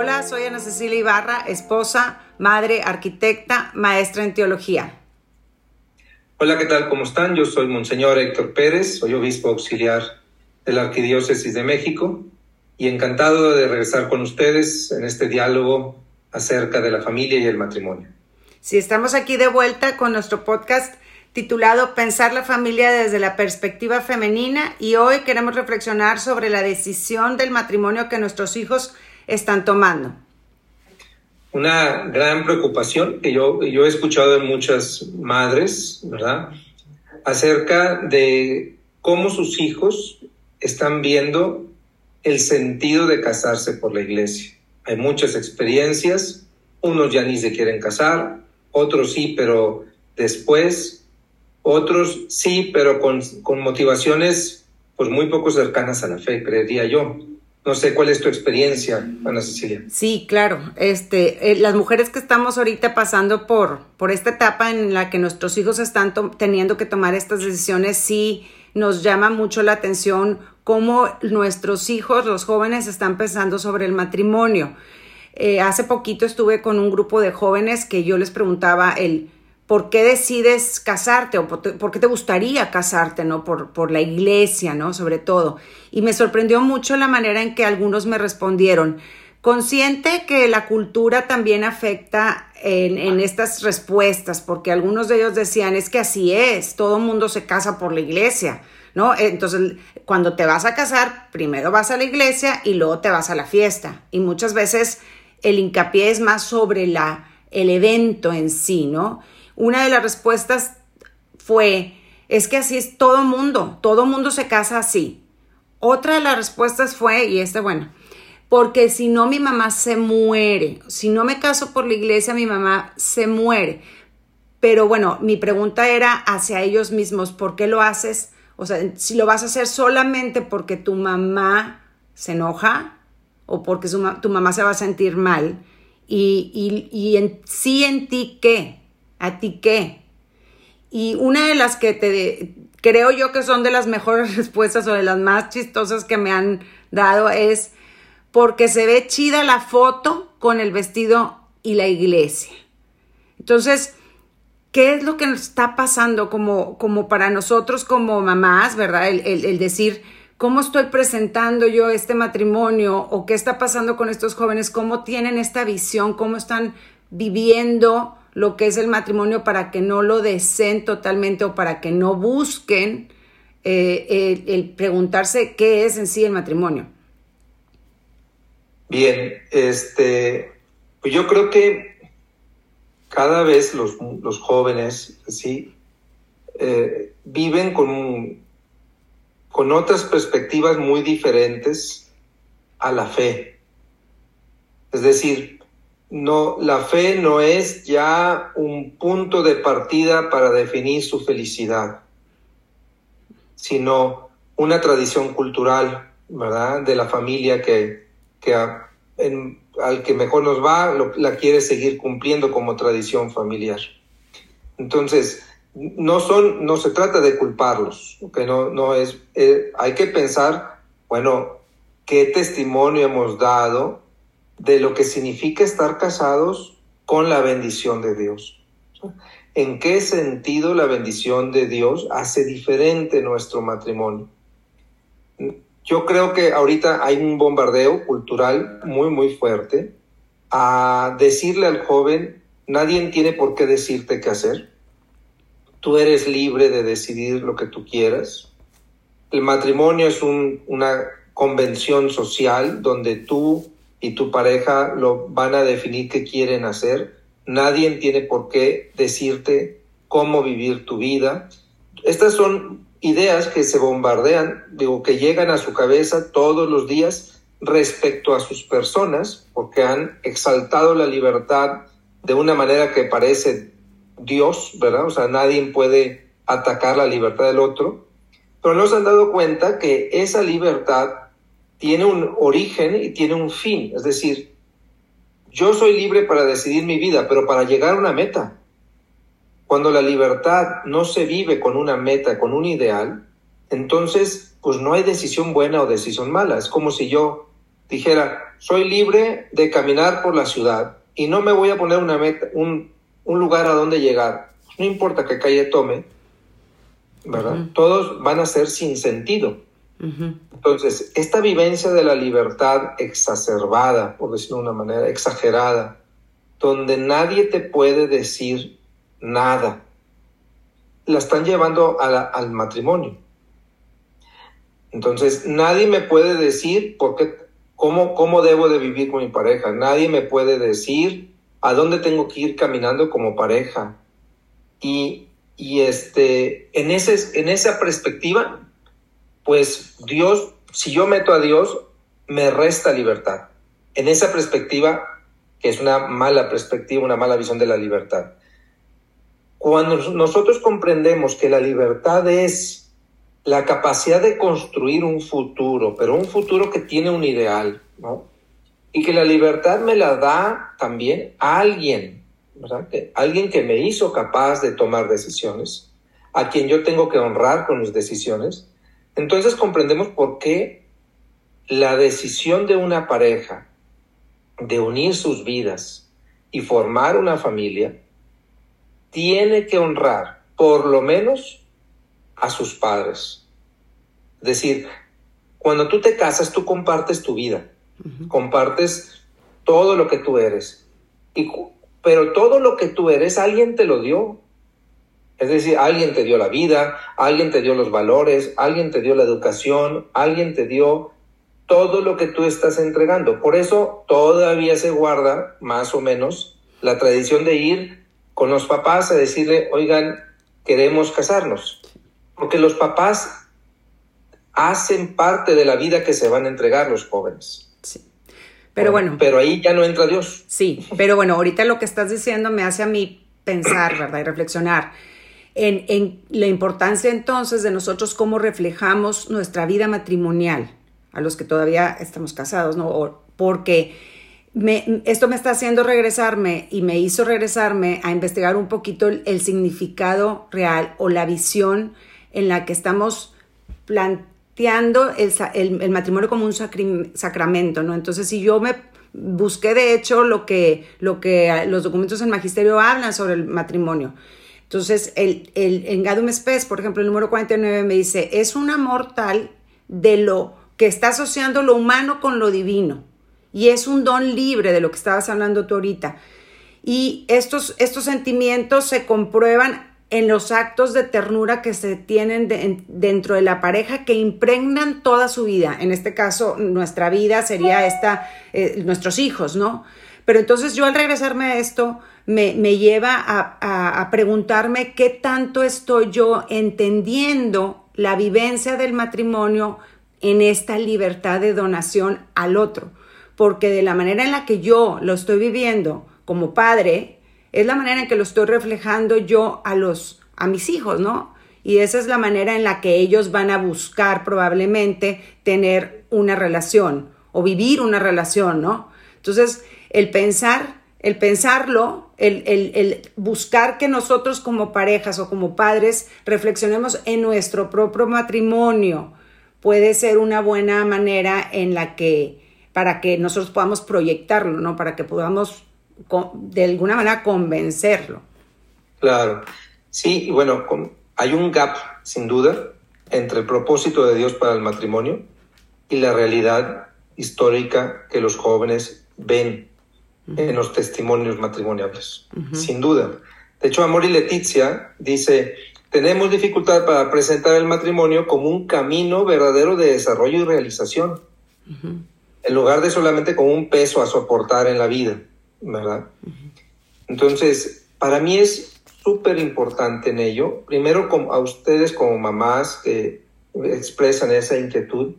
Hola, soy Ana Cecilia Ibarra, esposa, madre, arquitecta, maestra en teología. Hola, ¿qué tal? ¿Cómo están? Yo soy Monseñor Héctor Pérez, soy obispo auxiliar de la Arquidiócesis de México y encantado de regresar con ustedes en este diálogo acerca de la familia y el matrimonio. Sí, estamos aquí de vuelta con nuestro podcast titulado Pensar la familia desde la perspectiva femenina y hoy queremos reflexionar sobre la decisión del matrimonio que nuestros hijos están tomando una gran preocupación que yo, yo he escuchado en muchas madres, ¿verdad? Acerca de cómo sus hijos están viendo el sentido de casarse por la iglesia. Hay muchas experiencias, unos ya ni se quieren casar, otros sí, pero después, otros sí, pero con, con motivaciones pues muy poco cercanas a la fe, creería yo. No sé cuál es tu experiencia, Ana Cecilia. Sí, claro. Este, eh, las mujeres que estamos ahorita pasando por, por esta etapa en la que nuestros hijos están teniendo que tomar estas decisiones, sí nos llama mucho la atención cómo nuestros hijos, los jóvenes, están pensando sobre el matrimonio. Eh, hace poquito estuve con un grupo de jóvenes que yo les preguntaba el ¿por qué decides casarte o por, qué te gustaría casarte, ¿no? Por, por la iglesia, ¿no? Sobre todo. Y me sorprendió mucho la manera en que algunos me respondieron. Consciente que la cultura también afecta en, en estas respuestas, porque algunos de ellos decían, es que así es, todo mundo se casa por la iglesia, ¿no? Entonces, cuando te vas a casar, primero vas a la iglesia y luego te vas a la fiesta. Y muchas veces el hincapié es más sobre la, el evento en sí, ¿no? Una de las respuestas fue, es que así es todo mundo, todo mundo se casa así. Otra de las respuestas fue, y este, bueno, porque si no mi mamá se muere, si no me caso por la iglesia, mi mamá se muere. Pero bueno, mi pregunta era hacia ellos mismos, ¿por qué lo haces? O sea, si lo vas a hacer solamente porque tu mamá se enoja o porque tu mamá se va a sentir mal y, y, y en, en ti qué, ¿A ti qué? Y una de las que te creo yo que son de las mejores respuestas o de las más chistosas que me han dado es porque se ve chida la foto con el vestido y la iglesia. Entonces, ¿qué es lo que nos está pasando como, como para nosotros como mamás, verdad? El, el decir, ¿cómo estoy presentando yo este matrimonio? ¿O qué está pasando con estos jóvenes? ¿Cómo tienen esta visión? ¿Cómo están viviendo? Lo que es el matrimonio para que no lo deseen totalmente o para que no busquen eh, el, preguntarse qué es en sí el matrimonio. Bien, este, pues yo creo que cada vez los, jóvenes, ¿sí? Eh, viven con, con otras perspectivas muy diferentes a la fe. Es decir, no, la fe no es ya un punto de partida para definir su felicidad, sino una tradición cultural, ¿verdad? De la familia que, que al que mejor nos va, la quiere seguir cumpliendo como tradición familiar. Entonces, no son, no se trata de culparlos, que no, no es, eh, hay que pensar, bueno, qué testimonio hemos dado de lo que significa estar casados con la bendición de Dios. ¿En qué sentido la bendición de Dios hace diferente nuestro matrimonio? Yo creo que ahorita hay un bombardeo cultural muy, muy fuerte a decirle al joven, nadie tiene por qué decirte qué hacer. Tú eres libre de decidir lo que tú quieras. El matrimonio es una convención social donde tú y tu pareja lo van a definir qué quieren hacer. Nadie tiene por qué decirte cómo vivir tu vida. Estas son ideas que se bombardean, digo, que llegan a su cabeza todos los días respecto a sus personas, porque han exaltado la libertad de una manera que parece Dios, ¿verdad? O sea, nadie puede atacar la libertad del otro, pero no se han dado cuenta que esa libertad tiene un origen y tiene un fin, es decir, yo soy libre para decidir mi vida, pero para llegar a una meta. Cuando la libertad no se vive con una meta, con un ideal, entonces pues no hay decisión buena o decisión mala. Es como si yo dijera, soy libre de caminar por la ciudad y no me voy a poner una meta, un, lugar a donde llegar. No importa qué calle tome, ¿verdad? Todos van a ser sin sentido. Entonces, esta vivencia de la libertad exacerbada, por decirlo de una manera, exagerada, donde nadie te puede decir nada, la están llevando al matrimonio. Entonces, nadie me puede decir por qué, cómo, cómo debo de vivir con mi pareja. Nadie me puede decir a dónde tengo que ir caminando como pareja. Y, y este, en, ese, en esa perspectiva, pues Dios, si yo meto a Dios, me resta libertad. En esa perspectiva, que es una mala perspectiva, una mala visión de la libertad. Cuando nosotros comprendemos que la libertad es la capacidad de construir un futuro, pero un futuro que tiene un ideal, ¿no? Y que la libertad me la da también a alguien, ¿verdad? alguien que me hizo capaz de tomar decisiones, a quien yo tengo que honrar con mis decisiones, entonces comprendemos por qué la decisión de una pareja de unir sus vidas y formar una familia tiene que honrar por lo menos a sus padres. Es decir, cuando tú te casas, tú compartes tu vida, compartes todo lo que tú eres. Y, pero todo lo que tú eres, alguien te lo dio. Es decir, alguien te dio la vida, alguien te dio los valores, alguien te dio la educación, alguien te dio todo lo que tú estás entregando. Por eso todavía se guarda, más o menos, la tradición de ir con los papás a decirle, oigan, queremos casarnos. Porque los papás hacen parte de la vida que se van a entregar los jóvenes. Sí. Pero bueno. Pero ahí ya no entra Dios. Sí, pero bueno, ahorita lo que estás diciendo me hace a mí pensar, ¿verdad? Y reflexionar en, la importancia entonces de nosotros cómo reflejamos nuestra vida matrimonial a los que todavía estamos casados, ¿no? porque esto me está haciendo regresarme y me hizo regresarme a investigar un poquito el, significado real o la visión en la que estamos planteando el, matrimonio como un sacramento, ¿no? Entonces, si yo me busqué de hecho lo que, lo que los documentos del magisterio hablan sobre el matrimonio, entonces, el, el, en Gadum Spes, por ejemplo, el número 49 me dice, es un amor tal de lo que está asociando lo humano con lo divino. Y es un don libre de lo que estabas hablando tú ahorita. Y estos, estos sentimientos se comprueban en los actos de ternura que se tienen dentro de la pareja que impregnan toda su vida. En este caso, nuestra vida sería esta, eh, nuestros hijos, ¿no? Pero entonces yo al regresarme a esto, me, lleva a, preguntarme qué tanto estoy yo entendiendo la vivencia del matrimonio en esta libertad de donación al otro. Porque de la manera en la que yo lo estoy viviendo como padre, es la manera en que lo estoy reflejando yo a los a mis hijos, ¿no? Y esa es la manera en la que ellos van a buscar probablemente tener una relación o vivir una relación, ¿no? Entonces, el pensar el pensarlo, el, buscar que nosotros como parejas o como padres reflexionemos en nuestro propio matrimonio puede ser una buena manera en la que para que nosotros podamos proyectarlo, ¿no? Para que podamos de alguna manera convencerlo. Claro. Sí, bueno, hay un gap, sin duda, entre el propósito de Dios para el matrimonio y la realidad histórica que los jóvenes ven en los testimonios matrimoniales, sin duda. De hecho, Amor y Leticia dice, tenemos dificultad para presentar el matrimonio como un camino verdadero de desarrollo y realización, en lugar de solamente como un peso a soportar en la vida, ¿verdad? Entonces, para mí es súper importante en ello, primero a ustedes como mamás que expresan esa inquietud,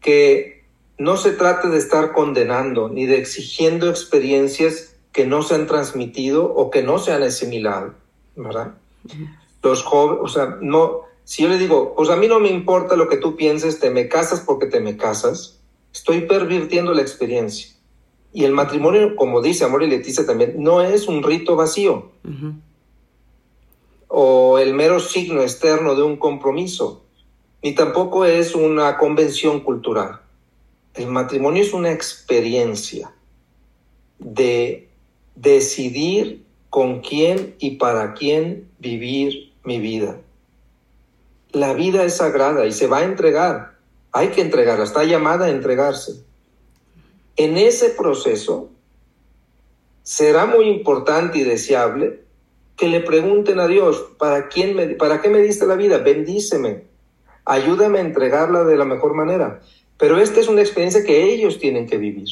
que no se trata de estar condenando ni de exigiendo experiencias que no se han transmitido o que no se han asimilado, ¿verdad? Los jóvenes, o sea, no, si yo le digo, pues a mí no me importa lo que tú pienses, te me casas porque te me casas, estoy pervirtiendo la experiencia. Y el matrimonio, como dice Amor y Leticia también, no es un rito vacío o el mero signo externo de un compromiso, ni tampoco es una convención cultural. El matrimonio es una experiencia de decidir con quién y para quién vivir mi vida. La vida es sagrada y se va a entregar. Hay que entregarla, está llamada a entregarse. En ese proceso será muy importante y deseable que le pregunten a Dios, ¿para, quién me, ¿para qué me diste la vida? Bendíceme, ayúdame a entregarla de la mejor manera. Pero esta es una experiencia que ellos tienen que vivir,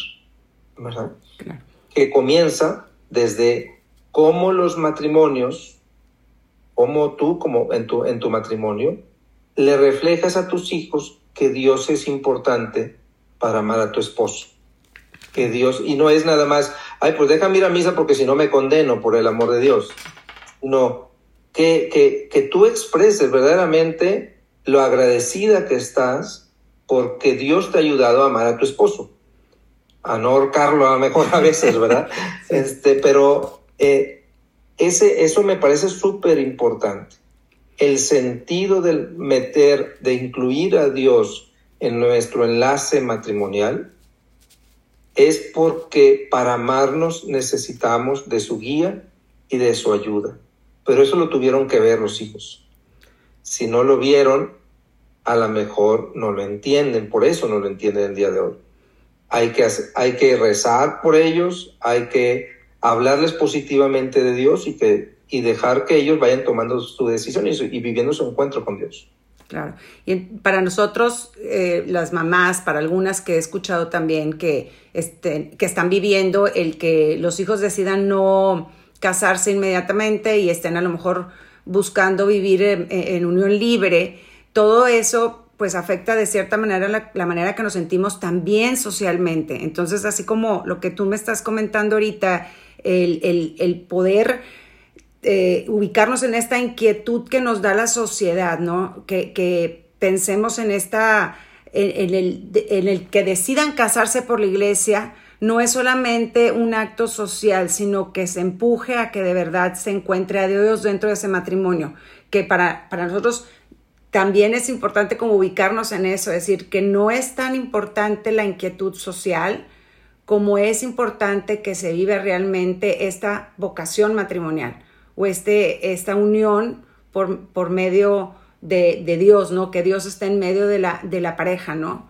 ¿verdad? Que comienza desde cómo los matrimonios, como tú, como en tu, en tu matrimonio, le reflejas a tus hijos que Dios es importante para amar a tu esposo. Que Dios, y no es nada más, ay, pues déjame ir a misa porque si no me condeno por el amor de Dios. No, que, que, que tú expreses verdaderamente lo agradecida que estás porque Dios te ha ayudado a amar a tu esposo. A no ahorcarlo a lo mejor a veces, ¿verdad? este, pero eh, ese, eso me parece súper importante. El sentido del meter, de incluir a Dios en nuestro enlace matrimonial, es porque para amarnos necesitamos de su guía y de su ayuda. Pero eso lo tuvieron que ver los hijos. Si no lo vieron, a lo mejor no lo entienden, por eso no lo entienden el día de hoy. Hay que, hay que rezar por ellos, hay que hablarles positivamente de Dios y, que, y dejar que ellos vayan tomando su decisión y, viviendo su encuentro con Dios. Claro. Y para nosotros, eh, las mamás, para algunas que he escuchado también que, este, que están viviendo el que los hijos decidan no casarse inmediatamente y estén a lo mejor buscando vivir en, unión libre, todo eso pues afecta de cierta manera la, manera que nos sentimos también socialmente. Entonces, así como lo que tú me estás comentando ahorita, el, poder eh, ubicarnos en esta inquietud que nos da la sociedad, ¿no? Que, pensemos en esta, en, el, en el que decidan casarse por la iglesia, no es solamente un acto social, sino que se empuje a que de verdad se encuentre a Dios dentro de ese matrimonio, que para, para nosotros también es importante como ubicarnos en eso, es decir, que no es tan importante la inquietud social como es importante que se vive realmente esta vocación matrimonial o este, esta unión por, por medio de, de, Dios, ¿no? Que Dios está en medio de la, de la pareja, ¿no?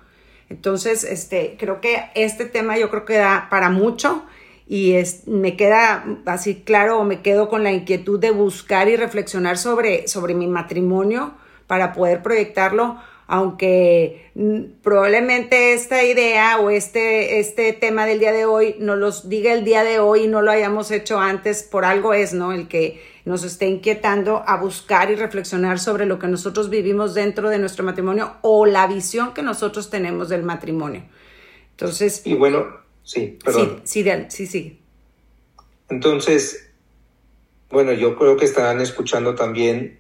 Entonces, este, creo que este tema yo creo que da para mucho y es, me queda así claro o me quedo con la inquietud de buscar y reflexionar sobre, sobre mi matrimonio para poder proyectarlo, aunque mm, probablemente esta idea o este, este tema del día de hoy nos los diga el día de hoy y no lo hayamos hecho antes, por algo es, ¿no? El que nos esté inquietando a buscar y reflexionar sobre lo que nosotros vivimos dentro de nuestro matrimonio o la visión que nosotros tenemos del matrimonio. Entonces... Y bueno, sí, perdón. Sí, sí, sí, Entonces, bueno, yo creo que estarán escuchando también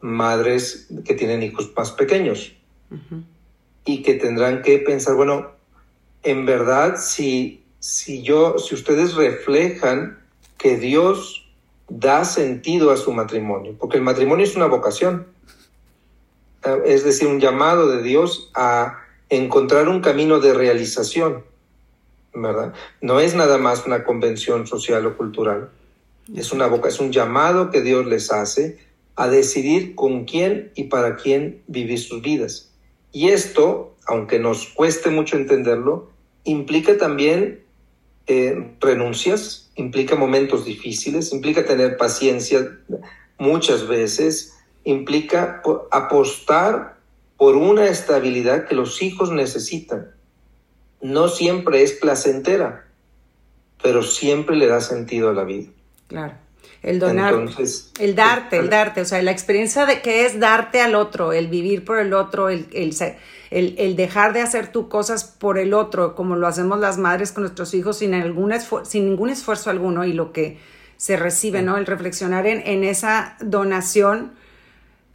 madres que tienen hijos más pequeños y que tendrán que pensar, bueno, en verdad, si, si yo, si ustedes reflejan que Dios da sentido a su matrimonio, porque el matrimonio es una vocación, eh, es decir, un llamado de Dios a encontrar un camino de realización, ¿verdad? No es nada más una convención social o cultural, es una boca, es un llamado que Dios les hace a decidir con quién y para quién vivir sus vidas. Y esto, aunque nos cueste mucho entenderlo, implica también eh, renuncias, implica momentos difíciles, implica tener paciencia muchas veces, implica apostar por una estabilidad que los hijos necesitan. No siempre es placentera, pero siempre le da sentido a la vida. Claro. El donar, el darte, el darte, o sea, la experiencia de que es darte al otro, el vivir por el otro, el, el, el, dejar de hacer tú cosas por el otro, como lo hacemos las madres con nuestros hijos sin, sin ningún esfuerzo alguno y lo que se recibe, ¿no? El reflexionar en, en esa donación,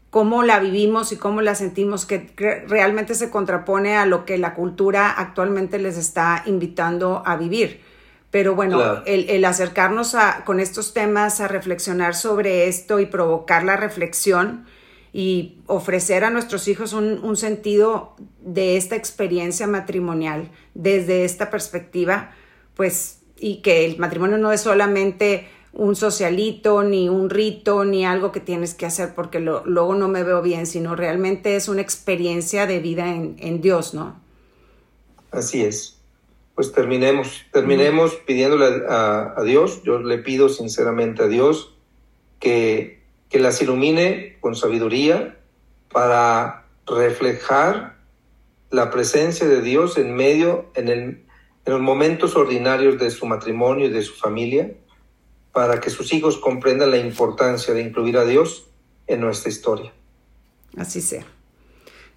cómo la vivimos y cómo la sentimos, que realmente se contrapone a lo que la cultura actualmente les está invitando a vivir pero bueno, el, acercarnos a, con estos temas, a reflexionar sobre esto y provocar la reflexión y ofrecer a nuestros hijos un, sentido de esta experiencia matrimonial desde esta perspectiva, pues, y que el matrimonio no es solamente un socialito, ni un rito, ni algo que tienes que hacer porque luego no me veo bien, sino realmente es una experiencia de vida en, en Dios, ¿no? Así es pues terminemos, terminemos pidiéndole a, Dios, yo le pido sinceramente a Dios que, que las ilumine con sabiduría para reflejar la presencia de Dios en medio, en, el, en los momentos ordinarios de su matrimonio y de su familia, para que sus hijos comprendan la importancia de incluir a Dios en nuestra historia. Así sea.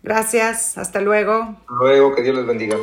Gracias, hasta luego. Luego, que Dios les bendiga.